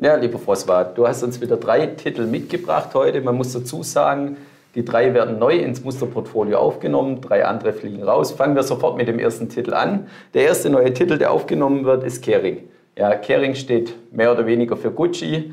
Ja, lieber Froswart, du hast uns wieder drei Titel mitgebracht heute. Man muss dazu sagen, die drei werden neu ins Musterportfolio aufgenommen, drei andere fliegen raus. Fangen wir sofort mit dem ersten Titel an. Der erste neue Titel, der aufgenommen wird, ist Kering. Ja, Kering steht mehr oder weniger für Gucci.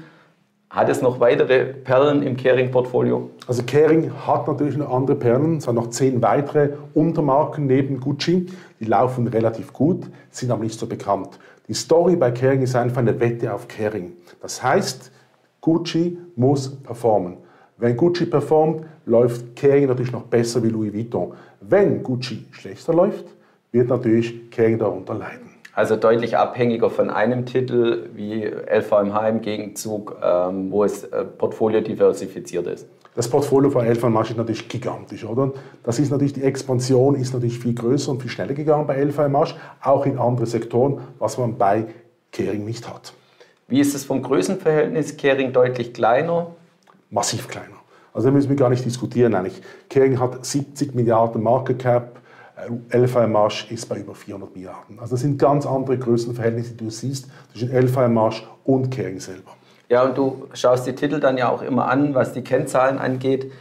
Hat es noch weitere Perlen im Kering-Portfolio? Also Kering hat natürlich noch andere Perlen, es hat noch zehn weitere Untermarken neben Gucci. Die laufen relativ gut, sind aber nicht so bekannt. Die Story bei Kering ist einfach eine Wette auf Kering. Das heißt, Gucci muss performen. Wenn Gucci performt, läuft Kering natürlich noch besser wie Louis Vuitton. Wenn Gucci schlechter läuft, wird natürlich Kering darunter leiden. Also deutlich abhängiger von einem Titel wie LVMH im Gegenzug, ähm, wo es äh, Portfolio diversifiziert ist. Das Portfolio von LVMH ist natürlich gigantisch, oder? Das ist natürlich, die Expansion ist natürlich viel größer und viel schneller gegangen bei LVMH, auch in andere Sektoren, was man bei Kering nicht hat. Wie ist es vom Größenverhältnis? Kering deutlich kleiner? Massiv kleiner. Also da müssen wir gar nicht diskutieren eigentlich. Kering hat 70 Milliarden Market Cap, LVMH ist bei über 400 Milliarden. Also das sind ganz andere Größenverhältnisse, die du siehst zwischen LVMH und Kering selber. Ja, und du schaust die Titel dann ja auch immer an, was die Kennzahlen angeht.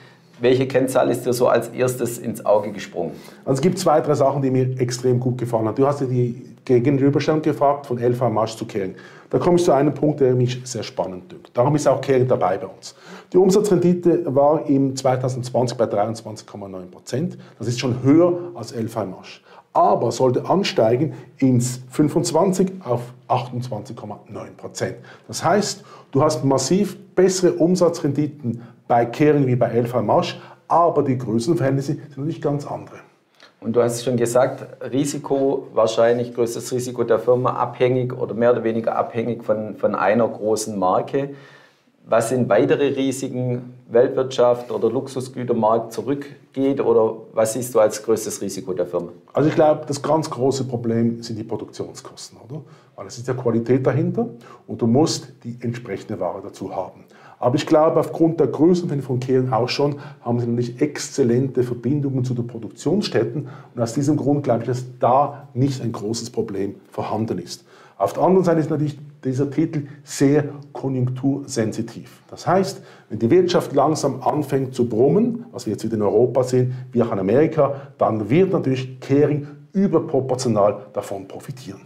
Welche Kennzahl ist dir so als erstes ins Auge gesprungen? Also es gibt zwei, drei Sachen, die mir extrem gut gefallen haben. Du hast ja die Gegenüberstellung gefragt von LVMH zu Kering. Da komme ich zu einem Punkt, der mich sehr spannend dünkt. Darum ist auch Kering dabei bei uns. Die Umsatzrendite war im 2020 bei 23,9 Prozent. Das ist schon höher als LVMH. Aber sollte ansteigen ins 25 auf 28,9 Prozent. Das heißt, du hast massiv bessere Umsatzrenditen bei Kering wie bei LVMH, aber die Größenverhältnisse sind natürlich ganz andere. Und du hast schon gesagt, Risiko, wahrscheinlich größtes Risiko der Firma, abhängig oder mehr oder weniger abhängig von, von einer großen Marke. Was sind weitere Risiken, Weltwirtschaft oder Luxusgütermarkt zurückgeht oder was siehst du als größtes Risiko der Firma? Also ich glaube, das ganz große Problem sind die Produktionskosten, oder? Weil es ist ja Qualität dahinter und du musst die entsprechende Ware dazu haben. Aber ich glaube, aufgrund der Größen von Kering auch schon, haben sie natürlich exzellente Verbindungen zu den Produktionsstätten. Und aus diesem Grund glaube ich, dass da nicht ein großes Problem vorhanden ist. Auf der anderen Seite ist natürlich dieser Titel sehr konjunktursensitiv. Das heißt, wenn die Wirtschaft langsam anfängt zu brummen, was wir jetzt wieder in Europa sehen, wie auch in Amerika, dann wird natürlich Kering überproportional davon profitieren.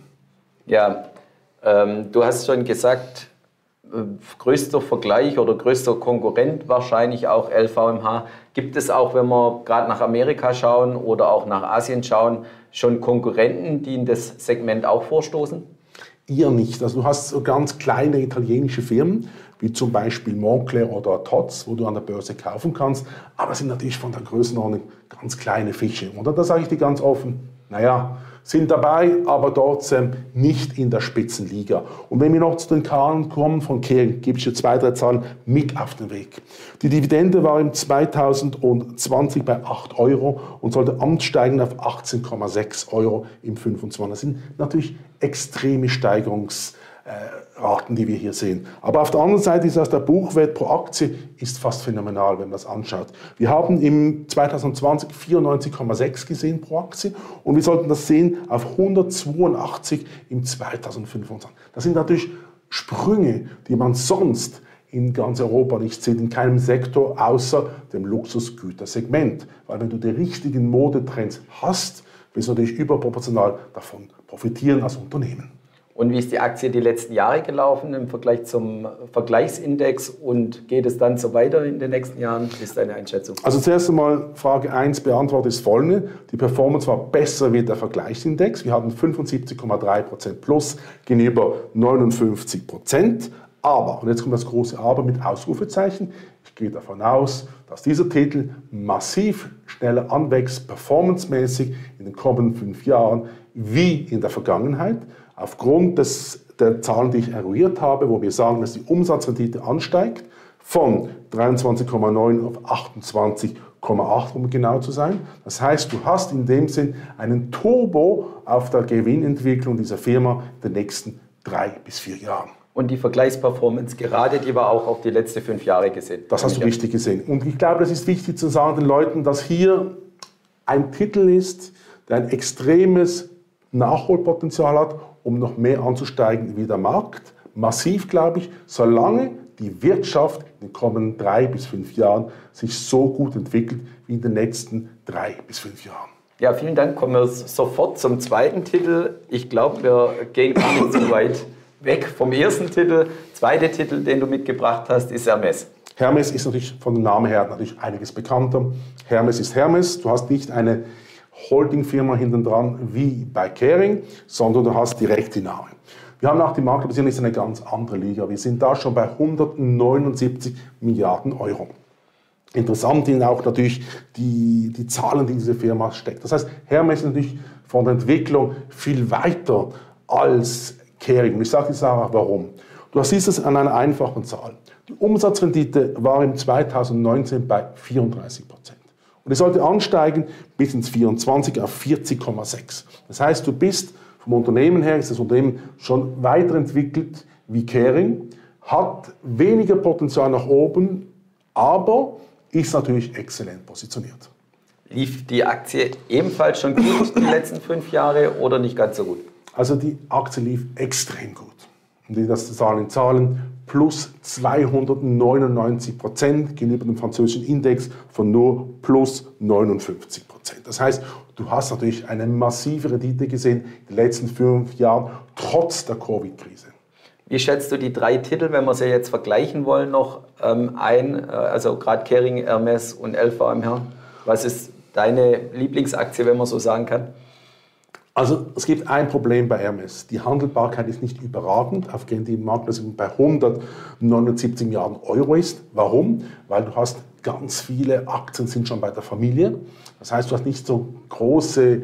Ja, ähm, du hast schon gesagt, größter Vergleich oder größter Konkurrent wahrscheinlich auch LVMH. Gibt es auch, wenn wir gerade nach Amerika schauen oder auch nach Asien schauen, schon Konkurrenten, die in das Segment auch vorstoßen? Ihr nicht. Also du hast so ganz kleine italienische Firmen, wie zum Beispiel Moncler oder Tots, wo du an der Börse kaufen kannst. Aber sind natürlich von der Größenordnung ganz kleine Fische. Und da sage ich dir ganz offen, naja, sind dabei, aber trotzdem nicht in der Spitzenliga. Und wenn wir noch zu den Zahlen kommen von Kering, gebe ich dir zwei, drei Zahlen mit auf den Weg. Die Dividende war im 2020 bei 8 Euro und sollte ansteigen auf 18,6 Euro im 25. Das sind natürlich extreme Steigerungs- Raten, die wir hier sehen. Aber auf der anderen Seite ist das der Buchwert pro Aktie ist fast phänomenal, wenn man das anschaut. Wir haben im 2020 94,6 gesehen pro Aktie und wir sollten das sehen auf 182 im 2025. Das sind natürlich Sprünge, die man sonst in ganz Europa nicht sieht, in keinem Sektor außer dem Luxusgütersegment. Weil wenn du die richtigen Modetrends hast, wirst du natürlich überproportional davon profitieren als Unternehmen. Und wie ist die Aktie die letzten Jahre gelaufen im Vergleich zum Vergleichsindex und geht es dann so weiter in den nächsten Jahren? Wie ist deine Einschätzung? Also zuerst einmal Frage 1 beantwortet ist folgende. Die Performance war besser wie der Vergleichsindex. Wir hatten 75,3% plus gegenüber 59% Aber, und jetzt kommt das große Aber mit Ausrufezeichen, ich gehe davon aus, dass dieser Titel massiv schneller anwächst, performancemäßig in den kommenden fünf Jahren, wie in der Vergangenheit aufgrund des, der Zahlen, die ich eruiert habe, wo wir sagen, dass die Umsatzrendite ansteigt von 23,9 auf 28,8, um genau zu sein. Das heißt, du hast in dem Sinn einen Turbo auf der Gewinnentwicklung dieser Firma in den nächsten drei bis vier Jahren. Und die Vergleichsperformance gerade, die war auch auf die letzten fünf Jahre gesehen. Das hast du richtig gesehen. Und ich glaube, das ist wichtig zu sagen den Leuten, dass hier ein Titel ist, der ein extremes Nachholpotenzial hat um noch mehr anzusteigen wie der Markt. massiv, glaube ich, solange die Wirtschaft in den kommenden drei bis fünf Jahren sich so gut entwickelt wie in den nächsten drei bis fünf Jahren. Ja, vielen Dank. Kommen wir sofort zum zweiten Titel. Ich glaube, wir gehen gar nicht so weit weg vom ersten Titel. Zweiter Titel, den du mitgebracht hast, ist Hermes. Hermes ist natürlich von dem Namen her natürlich einiges bekannter. Hermes ist Hermes. Du hast nicht eine Holdingfirma hinten dran wie bei Caring, sondern du hast direkt die Namen. Wir haben auch die Marktkapitalisierung ist eine ganz andere Liga. Wir sind da schon bei 179 Milliarden Euro. Interessant sind auch natürlich die, die Zahlen, die diese Firma steckt. Das heißt, Hermes ist natürlich von der Entwicklung viel weiter als Caring. Und ich sage jetzt auch warum. Du siehst es an einer einfachen Zahl. Die Umsatzrendite war im 2019 bei 34 Prozent. Und es sollte ansteigen bis ins 24 auf 40,6. Das heißt, du bist vom Unternehmen her, ist das Unternehmen schon weiterentwickelt wie Caring, hat weniger Potenzial nach oben, aber ist natürlich exzellent positioniert. Lief die Aktie ebenfalls schon gut die letzten fünf Jahre oder nicht ganz so gut? Also die Aktie lief extrem gut. Und das Zahlen Zahlen plus 299 Prozent gegenüber dem französischen Index von nur plus 59 Prozent. Das heißt, du hast natürlich eine massive Rendite gesehen in den letzten fünf Jahren, trotz der Covid-Krise. Wie schätzt du die drei Titel, wenn wir sie jetzt vergleichen wollen, noch ähm, ein? Äh, also gerade Kering, Hermes und LVMH. Was ist deine Lieblingsaktie, wenn man so sagen kann? Also es gibt ein Problem bei Hermes. Die Handelbarkeit ist nicht überragend, aufgrund die Marktbewertung bei 179 Milliarden Euro ist. Warum? Weil du hast ganz viele Aktien sind schon bei der Familie. Das heißt, du hast nicht so große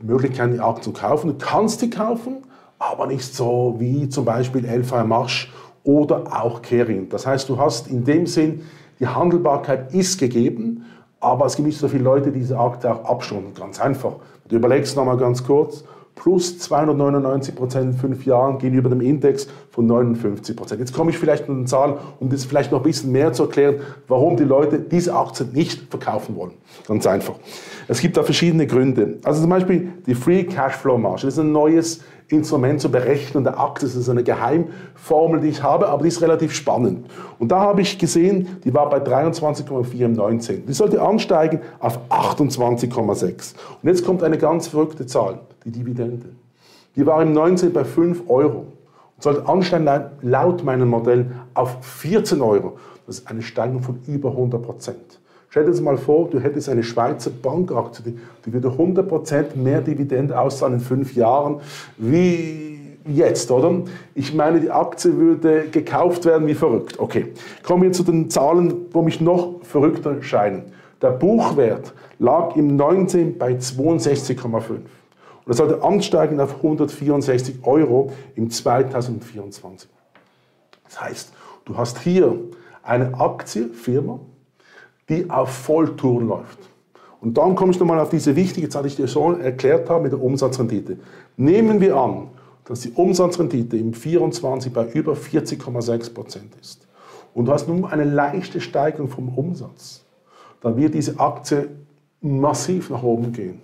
Möglichkeiten, die Aktien zu kaufen. Du kannst die kaufen, aber nicht so wie zum Beispiel Elfa Marsch oder auch Kering. Das heißt, du hast in dem Sinn, die Handelbarkeit ist gegeben, aber es gibt nicht so viele Leute, die diese Akte auch abstunden. Ganz einfach. Du überlegst nochmal ganz kurz, plus 299 Prozent in fünf Jahren gegenüber dem Index von 59 Prozent. Jetzt komme ich vielleicht mit einer Zahl, um das vielleicht noch ein bisschen mehr zu erklären, warum die Leute diese Aktien nicht verkaufen wollen. Ganz einfach. Es gibt da verschiedene Gründe. Also zum Beispiel die Free Cashflow Marge. Das ist ein neues Instrument zur Berechnung der Aktie. Das ist eine Geheimformel, die ich habe, aber die ist relativ spannend. Und da habe ich gesehen, die war bei 23,4 im 19. Die sollte ansteigen auf 28,6. Und jetzt kommt eine ganz verrückte Zahl, die Dividende. Die war im 19 bei 5 Euro und sollte ansteigen laut meinem Modell auf 14 Euro. Das ist eine Steigerung von über 100 Prozent. Stell dir das mal vor, du hättest eine Schweizer Bankaktie, die, die würde 100% mehr Dividende auszahlen in fünf Jahren wie jetzt, oder? Ich meine, die Aktie würde gekauft werden wie verrückt. Okay, kommen wir zu den Zahlen, wo mich noch verrückter scheinen. Der Buchwert lag im 19 bei 62,5 und er sollte ansteigen auf 164 Euro im 2024. Das heißt, du hast hier eine Aktienfirma, die auf Volltouren läuft. Und dann komme ich nochmal auf diese wichtige Zahl, die ich dir schon erklärt habe mit der Umsatzrendite. Nehmen wir an, dass die Umsatzrendite im 24 bei über 40,6 Prozent ist und du hast nun eine leichte Steigerung vom Umsatz, dann wird diese Aktie massiv nach oben gehen.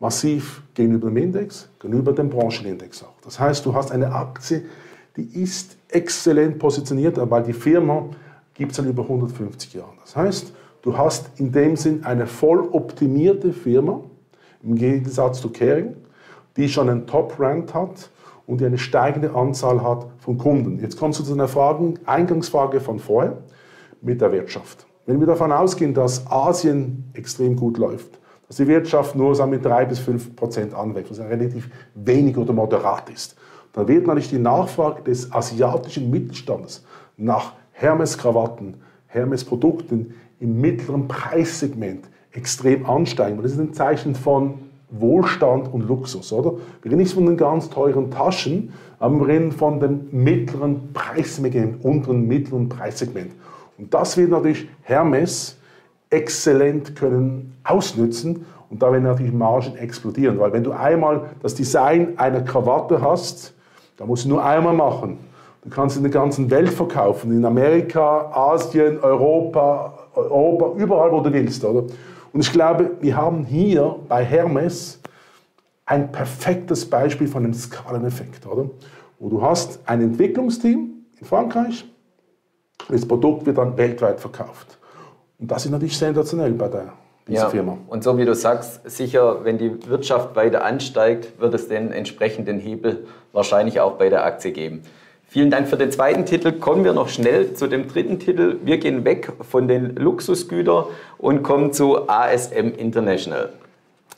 Massiv gegenüber dem Index, gegenüber dem Branchenindex auch. Das heißt, du hast eine Aktie, die ist exzellent positioniert, weil die Firma gibt es seit über 150 Jahren. Das heißt, du hast in dem Sinn eine voll optimierte Firma, im Gegensatz zu Caring, die schon einen Top-Rank hat und die eine steigende Anzahl hat von Kunden. Jetzt kommst du zu einer Frage, Eingangsfrage von vorher mit der Wirtschaft. Wenn wir davon ausgehen, dass Asien extrem gut läuft, dass die Wirtschaft nur sagen wir, 3 bis 5 Prozent anwächst, was relativ wenig oder moderat ist, dann wird natürlich die Nachfrage des asiatischen Mittelstandes nach Hermes-Krawatten, Hermes-Produkten im mittleren Preissegment extrem ansteigen. Das ist ein Zeichen von Wohlstand und Luxus, oder? Wir reden nicht von den ganz teuren Taschen, aber wir reden von dem mittleren Preissegment, unteren mittleren Preissegment. Und das wird natürlich Hermes exzellent können ausnützen und da werden natürlich Margen explodieren, weil wenn du einmal das Design einer Krawatte hast, da musst du nur einmal machen Du kannst in der ganzen Welt verkaufen, in Amerika, Asien, Europa, Europa, überall, wo du willst. Oder? Und ich glaube, wir haben hier bei Hermes ein perfektes Beispiel von einem Skaleneffekt. Oder? wo du hast ein Entwicklungsteam in Frankreich, das Produkt wird dann weltweit verkauft. Und das ist natürlich sensationell bei der, dieser ja, Firma. Und so wie du sagst, sicher, wenn die Wirtschaft weiter ansteigt, wird es den entsprechenden Hebel wahrscheinlich auch bei der Aktie geben. Vielen Dank für den zweiten Titel. Kommen wir noch schnell zu dem dritten Titel. Wir gehen weg von den Luxusgütern und kommen zu ASM International.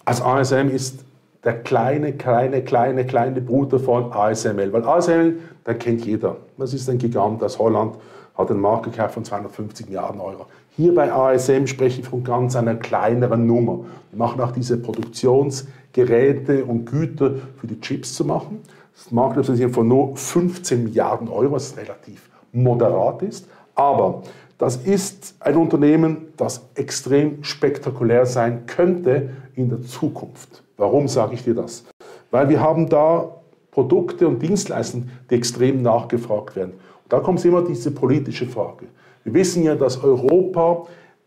Also ASM ist der kleine, kleine, kleine, kleine Bruder von ASML. Weil ASML, der kennt jeder. Das ist ein Gigant aus Holland, hat einen Marktwert von 250 Milliarden Euro. Hier bei ASM spreche ich von ganz einer kleineren Nummer. Wir machen auch diese Produktionsgeräte und Güter für die Chips zu machen. Das Marktkapitalisierung von nur 15 Milliarden Euro, was relativ moderat ist. Aber das ist ein Unternehmen, das extrem spektakulär sein könnte in der Zukunft. Warum sage ich dir das? Weil wir haben da Produkte und Dienstleistungen, die extrem nachgefragt werden. Und da kommt immer diese politische Frage. Wir wissen ja, dass Europa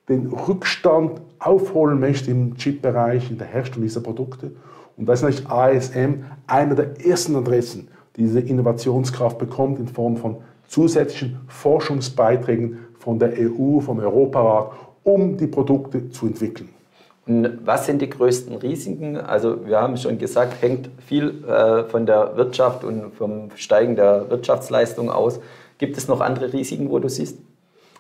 den Rückstand aufholen möchte im Chip-Bereich, in der Herstellung dieser Produkte. Und da ist natürlich ASM einer der ersten Adressen, die diese Innovationskraft bekommt in Form von zusätzlichen Forschungsbeiträgen von der EU, vom Europarat, um die Produkte zu entwickeln. Und was sind die größten Risiken? Also wir haben schon gesagt, hängt viel äh, von der Wirtschaft und vom Steigen der Wirtschaftsleistung aus. Gibt es noch andere Risiken, wo du siehst?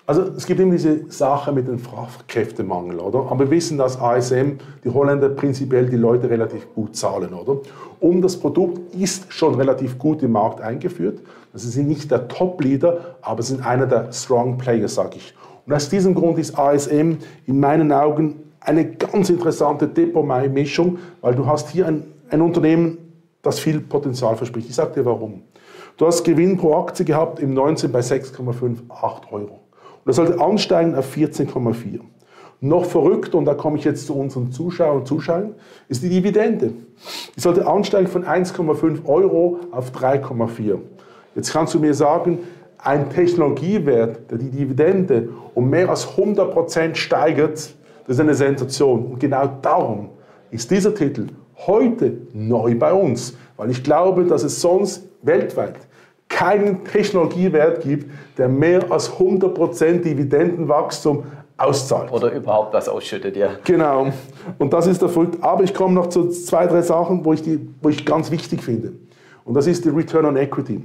Also es gibt immer diese Sache mit dem Fachkräftemangel, oder? Aber wir wissen, dass ASM, die Holländer prinzipiell die Leute relativ gut zahlen, oder? Und das Produkt ist schon relativ gut im Markt eingeführt. Also sie sind nicht der Top-Leader, aber sind einer der Strong Players, sage ich. Und aus diesem Grund ist ASM in meinen Augen eine ganz interessante Depot-Mischung, weil du hast hier ein, ein Unternehmen, das viel Potenzial verspricht. Ich sage dir warum. Du hast Gewinn pro Aktie gehabt im 19 bei 6,58 Euro. Und das sollte ansteigen auf 14,4. Noch verrückter, und da komme ich jetzt zu unseren Zuschauern und Zuschauern, ist die Dividende. Die sollte ansteigen von 1,5 Euro auf 3,4. Jetzt kannst du mir sagen, ein Technologiewert, der die Dividende um mehr als 100% steigert, das ist eine Sensation. Und genau darum ist dieser Titel heute neu bei uns, weil ich glaube, dass es sonst weltweit keinen Technologiewert gibt, der mehr als 100% Dividendenwachstum auszahlt. Oder überhaupt was ausschüttet, ja. Genau. Und das ist der Frucht. Aber ich komme noch zu zwei, drei Sachen, wo ich, die, wo ich ganz wichtig finde. Und das ist die Return on Equity.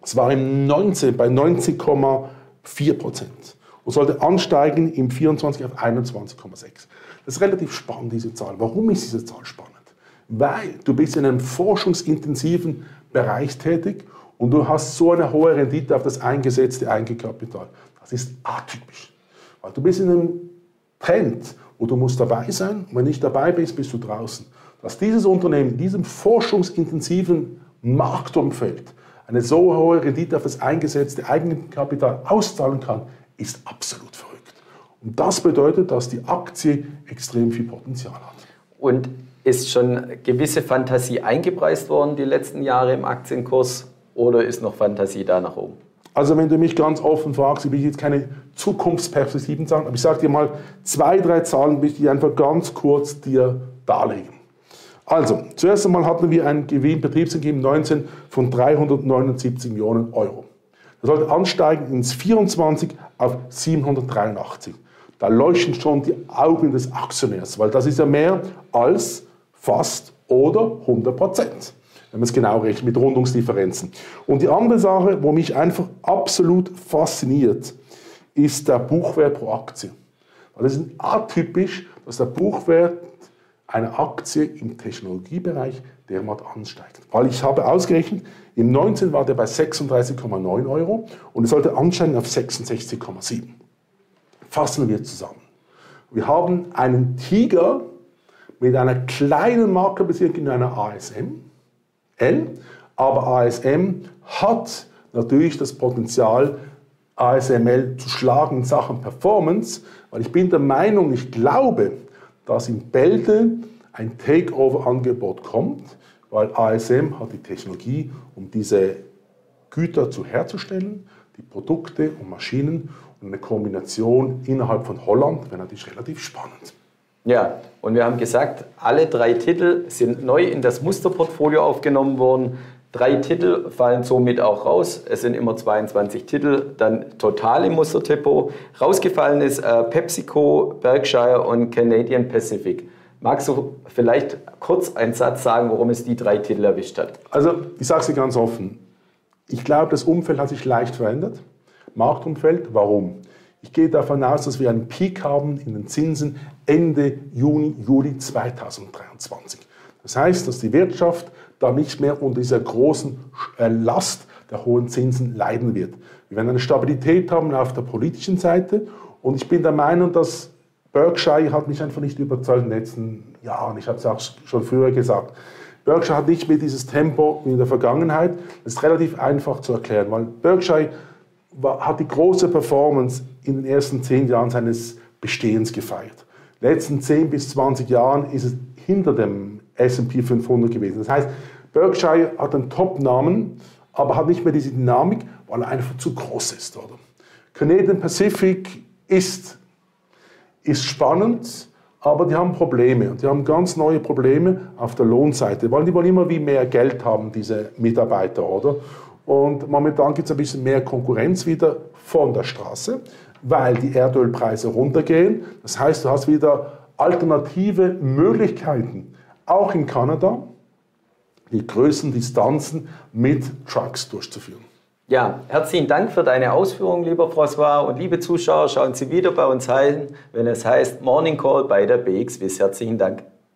Es war im 19 bei 90,4 Prozent und sollte ansteigen im 24 auf 21,6. Das ist relativ spannend, diese Zahl. Warum ist diese Zahl spannend? Weil du bist in einem forschungsintensiven Bereich tätig und du hast so eine hohe Rendite auf das eingesetzte Eigenkapital. Das ist atypisch. Weil du bist in einem Trend, wo du musst dabei sein und wenn du nicht dabei bist, bist du draußen. Dass dieses Unternehmen in diesem forschungsintensiven Marktumfeld eine so hohe Rendite auf das eingesetzte Eigenkapital auszahlen kann, ist absolut verrückt. Und das bedeutet, dass die Aktie extrem viel Potenzial hat. Und ist schon gewisse Fantasie eingepreist worden die letzten Jahre im Aktienkurs? Oder ist noch Fantasie da nach oben? Also wenn du mich ganz offen fragst, ich will jetzt keine Zukunftsperspektiven sagen, aber ich sage dir mal zwei, drei Zahlen, die ich einfach ganz kurz dir darlegen. Also, zuerst einmal hatten wir einen Gewinn, Betriebsergebnis 19 von 379 Millionen Euro. Das sollte ansteigen ins 24 auf 783. Da leuchten schon die Augen des Aktionärs, weil das ist ja mehr als fast oder 100 Prozent wenn man es genau rechnet, mit Rundungsdifferenzen. Und die andere Sache, wo mich einfach absolut fasziniert, ist der Buchwert pro Aktie. Weil es ist atypisch, dass der Buchwert einer Aktie im Technologiebereich derart ansteigt. Weil ich habe ausgerechnet, im 19 war der bei 36,9 Euro und es sollte ansteigen auf 66,7. Fassen wir zusammen. Wir haben einen Tiger mit einer kleinen Marke in einer ASM. Aber ASM hat natürlich das Potenzial, ASML zu schlagen in Sachen Performance, weil ich bin der Meinung, ich glaube, dass in Bälde ein Takeover-Angebot kommt, weil ASM hat die Technologie, um diese Güter zu herzustellen, die Produkte und Maschinen und eine Kombination innerhalb von Holland wäre natürlich relativ spannend. Ja, und wir haben gesagt, alle drei Titel sind neu in das Musterportfolio aufgenommen worden. Drei Titel fallen somit auch raus. Es sind immer 22 Titel, dann total im Musterdepot. Rausgefallen ist äh, PepsiCo, Berkshire und Canadian Pacific. Magst du vielleicht kurz einen Satz sagen, warum es die drei Titel erwischt hat? Also, ich sage es ganz offen. Ich glaube, das Umfeld hat sich leicht verändert. Marktumfeld, warum? Ich gehe davon aus, dass wir einen Peak haben in den Zinsen Ende Juni, Juli 2023. Das heißt, dass die Wirtschaft da nicht mehr unter dieser großen äh, Last der hohen Zinsen leiden wird. Wir werden eine Stabilität haben auf der politischen Seite und ich bin der Meinung, dass Berkshire hat mich einfach nicht überzeugt in den letzten Jahren. Ich habe es auch schon früher gesagt. Berkshire hat nicht mehr dieses Tempo wie in der Vergangenheit. Das ist relativ einfach zu erklären, weil Berkshire war, hat die große Performance in den ersten zehn Jahren seines Bestehens gefeiert. Letzten 10 bis 20 Jahren ist es hinter dem S&P 500 gewesen. Das heißt, Berkshire hat einen Top-Namen, aber hat nicht mehr diese Dynamik, weil er einfach zu groß ist. Oder? Canadian Pacific ist, ist spannend, aber die haben Probleme die haben ganz neue Probleme auf der Lohnseite, weil die wollen immer wie mehr Geld haben, diese Mitarbeiter, oder? Und momentan gibt es ein bisschen mehr Konkurrenz wieder von der Straße, weil die Erdölpreise runtergehen. Das heißt, du hast wieder alternative Möglichkeiten, auch in Kanada, die größten Distanzen mit Trucks durchzuführen. Ja, herzlichen Dank für deine Ausführungen, lieber François. Und liebe Zuschauer, schauen Sie wieder bei uns rein, wenn es heißt Morning Call bei der BXWIS. Herzlichen Dank.